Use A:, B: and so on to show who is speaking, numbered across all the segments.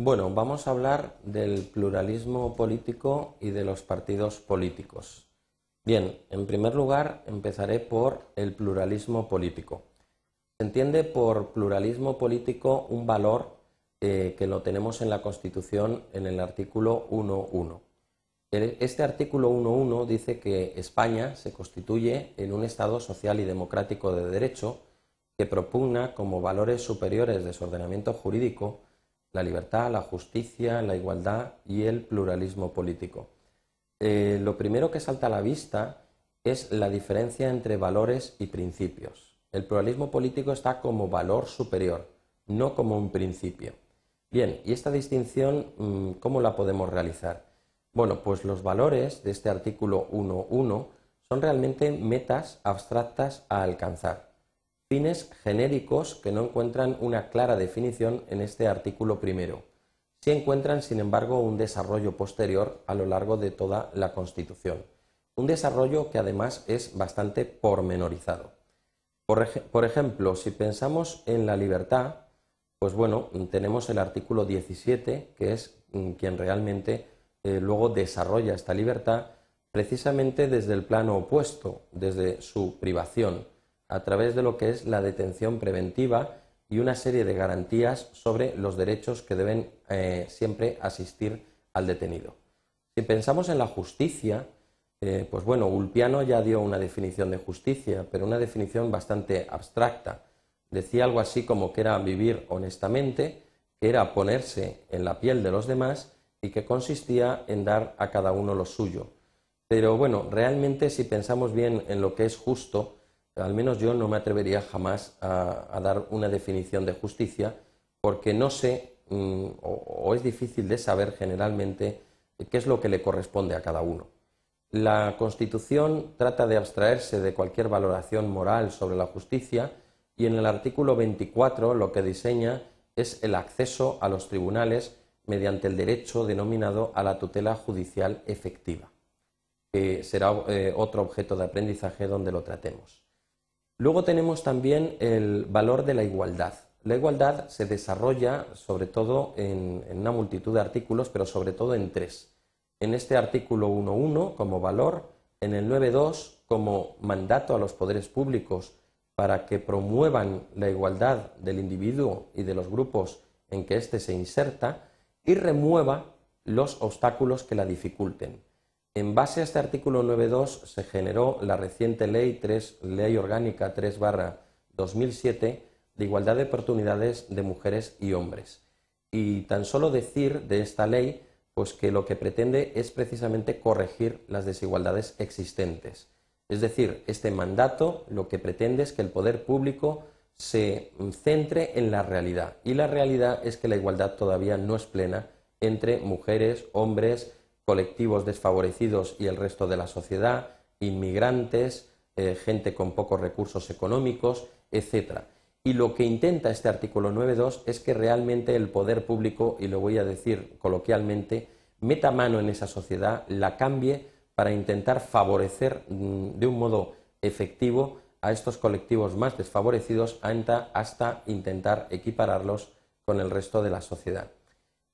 A: Bueno, vamos a hablar del pluralismo político y de los partidos políticos. Bien, en primer lugar empezaré por el pluralismo político. Se entiende por pluralismo político un valor eh, que lo tenemos en la Constitución en el artículo 1.1. Este artículo 1.1 dice que España se constituye en un Estado social y democrático de derecho que propugna como valores superiores de su ordenamiento jurídico la libertad, la justicia, la igualdad y el pluralismo político. Eh, lo primero que salta a la vista es la diferencia entre valores y principios. El pluralismo político está como valor superior, no como un principio. Bien, ¿y esta distinción mm, cómo la podemos realizar? Bueno, pues los valores de este artículo 1.1 son realmente metas abstractas a alcanzar, fines genéricos que no encuentran una clara definición en este artículo primero. Sí encuentran, sin embargo, un desarrollo posterior a lo largo de toda la Constitución, un desarrollo que además es bastante pormenorizado. Por, ejemplo, si pensamos en la libertad, pues bueno, tenemos el artículo 17, que es mm, quien realmente eh, luego desarrolla esta libertad precisamente desde el plano opuesto, desde su privación, a través de lo que es la detención preventiva y una serie de garantías sobre los derechos que deben eh, siempre asistir al detenido. Si pensamos en la justicia, eh, pues bueno, Ulpiano ya dio una definición de justicia, pero una definición bastante abstracta. Decía algo así como que era vivir honestamente, que era ponerse en la piel de los demás y que consistía en dar a cada uno lo suyo. Pero bueno, realmente si pensamos bien en lo que es justo, al menos yo no me atrevería jamás a, dar una definición de justicia porque no sé mm, o, es difícil de saber generalmente qué es lo que le corresponde a cada uno. La Constitución trata de abstraerse de cualquier valoración moral sobre la justicia y en el artículo 24 lo que diseña es el acceso a los tribunales mediante el derecho denominado a la tutela judicial efectiva, que será eh, otro objeto de aprendizaje donde lo tratemos. Luego tenemos también el valor de la igualdad. La igualdad se desarrolla sobre todo en, una multitud de artículos, pero sobre todo en tres. En este artículo 1.1 como valor, en el 9.2 como mandato a los poderes públicos para que promuevan la igualdad del individuo y de los grupos en que éste se inserta y remueva los obstáculos que la dificulten. En base a este artículo 9.2 se generó la reciente ley, 3, ley orgánica 3 2007 de igualdad de oportunidades de mujeres y hombres. Y tan solo decir de esta ley pues que lo que pretende es precisamente corregir las desigualdades existentes. Es decir, este mandato lo que pretende es que el poder público se centre en la realidad. Y la realidad es que la igualdad todavía no es plena entre mujeres, hombres, colectivos desfavorecidos y el resto de la sociedad, inmigrantes, eh, gente con pocos recursos económicos, etc. Y lo que intenta este artículo 9.2 es que realmente el poder público, y lo voy a decir coloquialmente, meta mano en esa sociedad, la cambie para intentar favorecer mm, de un modo efectivo a estos colectivos más desfavorecidos hasta intentar equipararlos con el resto de la sociedad.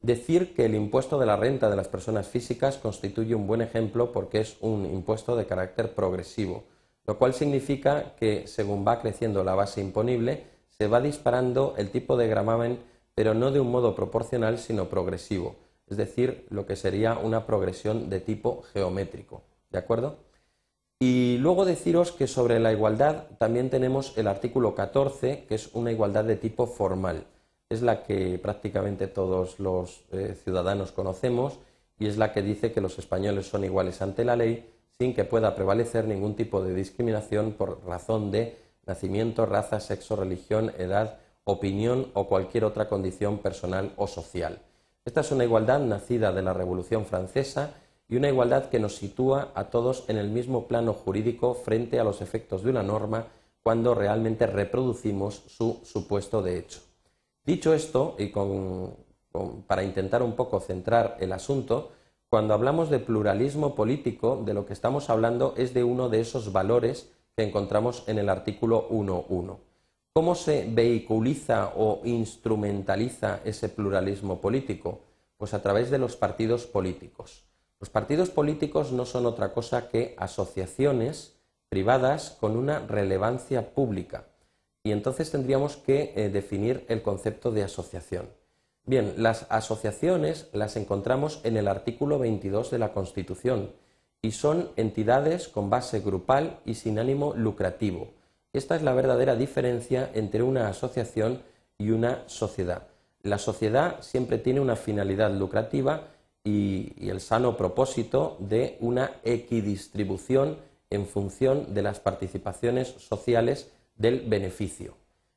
A: Decir que el impuesto de la renta de las personas físicas constituye un buen ejemplo porque es un impuesto de carácter progresivo, lo cual significa que según va creciendo la base imponible, se va disparando el tipo de gravamen, pero no de un modo proporcional, sino progresivo, es decir, lo que sería una progresión de tipo geométrico. ¿De acuerdo? Y luego deciros que sobre la igualdad también tenemos el artículo 14, que es una igualdad de tipo formal es la que prácticamente todos los eh, ciudadanos conocemos y es la que dice que los españoles son iguales ante la ley sin que pueda prevalecer ningún tipo de discriminación por razón de nacimiento, raza, sexo, religión, edad, opinión o cualquier otra condición personal o social. Esta es una igualdad nacida de la Revolución Francesa y una igualdad que nos sitúa a todos en el mismo plano jurídico frente a los efectos de una norma cuando realmente reproducimos su supuesto de hecho. Dicho esto, y para intentar un poco centrar el asunto, cuando hablamos de pluralismo político, de lo que estamos hablando es de uno de esos valores que encontramos en el artículo 1.1. ¿Cómo se vehiculiza o instrumentaliza ese pluralismo político? Pues a través de los partidos políticos. Los partidos políticos no son otra cosa que asociaciones privadas con una relevancia pública. Y entonces tendríamos que eh, definir el concepto de asociación. Bien, las asociaciones las encontramos en el artículo 22 de la Constitución y son entidades con base grupal y sin ánimo lucrativo. Esta es la verdadera diferencia entre una asociación y una sociedad. La sociedad siempre tiene una finalidad lucrativa y, el sano propósito de una equidistribución en función de las participaciones sociales del beneficio.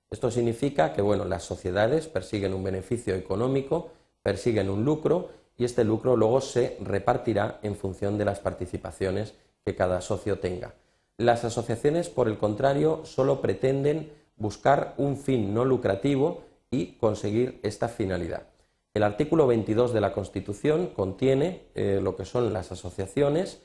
A: Esto significa que bueno, las sociedades persiguen un beneficio económico, persiguen un lucro y este lucro luego se repartirá en función de las participaciones que cada socio tenga. Las asociaciones, por el contrario, solo pretenden buscar un fin no lucrativo y conseguir esta finalidad. El artículo 22 de la Constitución contiene eh, lo que son las asociaciones,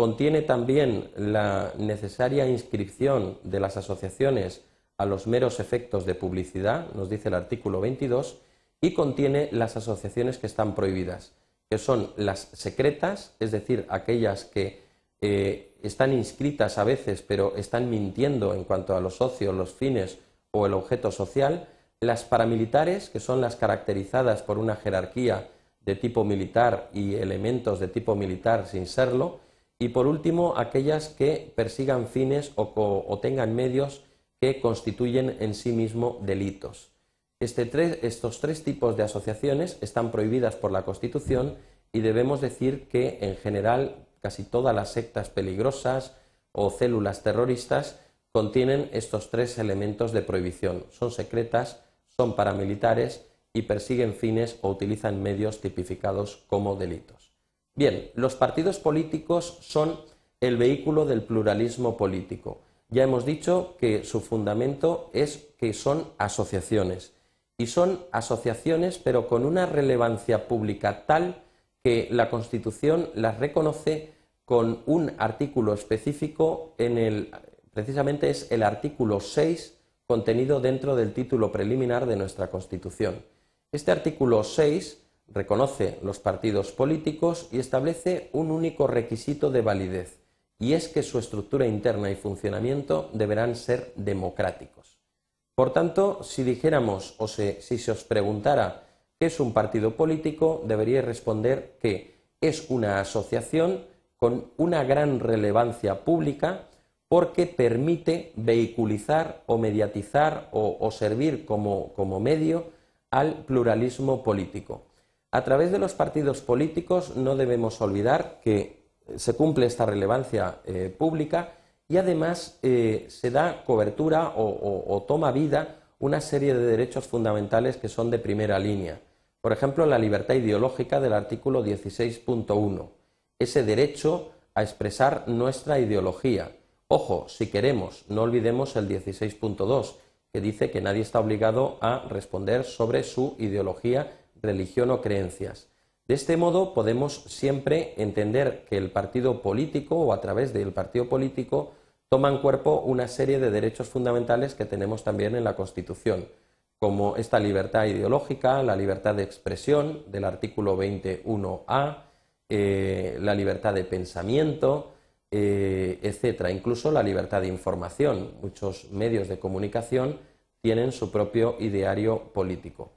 A: contiene también la necesaria inscripción de las asociaciones a los meros efectos de publicidad, nos dice el artículo 22, y contiene las asociaciones que están prohibidas, que son las secretas, es decir, aquellas que eh, están inscritas a veces, pero están mintiendo en cuanto a los socios, los fines o el objeto social, las paramilitares, que son las caracterizadas por una jerarquía de tipo militar y elementos de tipo militar sin serlo, y por último, aquellas que persigan fines o, tengan medios que constituyen en sí mismo delitos. Este estos tres tipos de asociaciones están prohibidas por la Constitución y debemos decir que, en general, casi todas las sectas peligrosas o células terroristas contienen estos tres elementos de prohibición. Son secretas, son paramilitares y persiguen fines o utilizan medios tipificados como delitos. Bien, los partidos políticos son el vehículo del pluralismo político. Ya hemos dicho que su fundamento es que son asociaciones. Y son asociaciones pero con una relevancia pública tal que la Constitución las reconoce con un artículo específico en el precisamente es el artículo 6 contenido dentro del título preliminar de nuestra Constitución. Este artículo 6 reconoce los partidos políticos y establece un único requisito de validez, y es que su estructura interna y funcionamiento deberán ser democráticos. Por tanto, si dijéramos o si se os preguntara ¿Qué es un partido político? Debería responder que es una asociación con una gran relevancia pública porque permite vehiculizar o mediatizar o, servir como, medio al pluralismo político. A través de los partidos políticos no debemos olvidar que se cumple esta relevancia eh, pública y además eh, se da cobertura o toma vida una serie de derechos fundamentales que son de primera línea. Por ejemplo, la libertad ideológica del artículo 16.1, ese derecho a expresar nuestra ideología. Ojo, si queremos, no olvidemos el 16.2, que dice que nadie está obligado a responder sobre su ideología, religión o creencias. De este modo podemos siempre entender que el partido político o a través del partido político toman cuerpo una serie de derechos fundamentales que tenemos también en la Constitución como esta libertad ideológica, la libertad de expresión del artículo 21A, eh, la libertad de pensamiento, eh, etcétera, incluso la libertad de información. Muchos medios de comunicación tienen su propio ideario político.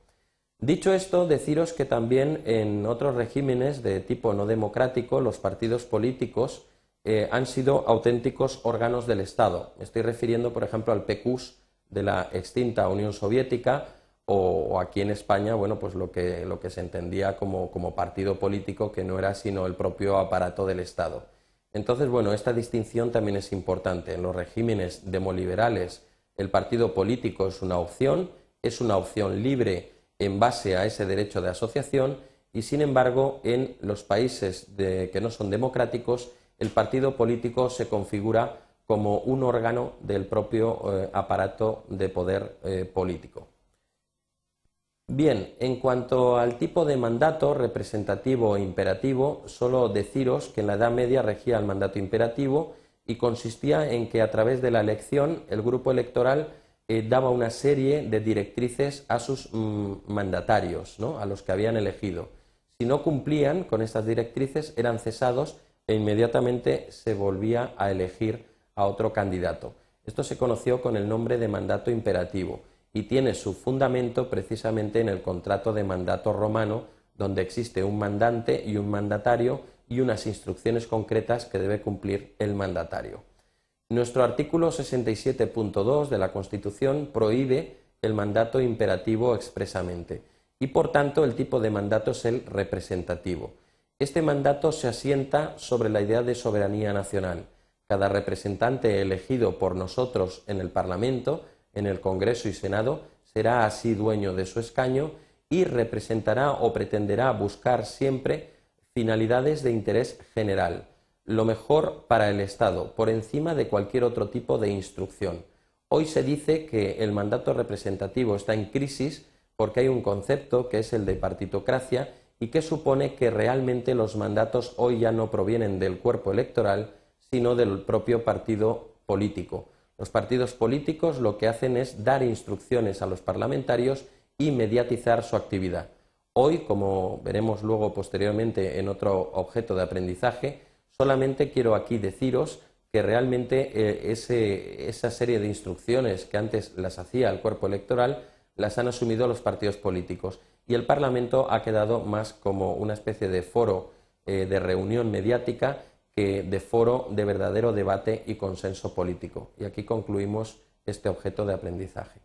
A: Dicho esto, deciros que también en otros regímenes de tipo no democrático los partidos políticos eh, han sido auténticos órganos del Estado. Me estoy refiriendo, por ejemplo, al PECUS de la extinta Unión Soviética o, aquí en España, bueno, pues lo que, lo que se entendía como, como, partido político que no era sino el propio aparato del Estado. Entonces, bueno, esta distinción también es importante. En los regímenes demoliberales el partido político es una opción, es una opción libre en base a ese derecho de asociación y, sin embargo, en los países que no son democráticos el partido político se configura como un órgano del propio eh, aparato de poder eh, político. Bien, en cuanto al tipo de mandato representativo e imperativo, solo deciros que en la Edad Media regía el mandato imperativo y consistía en que a través de la elección el grupo electoral eh, daba una serie de directrices a sus mm, mandatarios, a los que habían elegido. Si no cumplían con estas directrices, eran cesados e inmediatamente se volvía a elegir a otro candidato. Esto se conoció con el nombre de mandato imperativo y tiene su fundamento precisamente en el contrato de mandato romano, donde existe un mandante y un mandatario y unas instrucciones concretas que debe cumplir el mandatario. Nuestro artículo 67.2 de la Constitución prohíbe el mandato imperativo expresamente y por tanto el tipo de mandato es el representativo. Este mandato se asienta sobre la idea de soberanía nacional. Cada representante elegido por nosotros en el Parlamento, en el Congreso y Senado, será así dueño de su escaño y representará o pretenderá buscar siempre finalidades de interés general, lo mejor para el Estado, por encima de cualquier otro tipo de instrucción. Hoy se dice que el mandato representativo está en crisis porque hay un concepto que es el de partitocracia y que supone que realmente los mandatos hoy ya no provienen del cuerpo electoral, sino del propio partido político. Los partidos políticos lo que hacen es dar instrucciones a los parlamentarios y mediatizar su actividad. Hoy, como veremos luego posteriormente en otro objeto de aprendizaje, solamente quiero aquí deciros que realmente eh, esa serie de instrucciones que antes las hacía el cuerpo electoral las han asumido los partidos políticos y el Parlamento ha quedado más como una especie de foro eh, de reunión mediática que de foro de verdadero debate y consenso político. Y aquí concluimos este objeto de aprendizaje.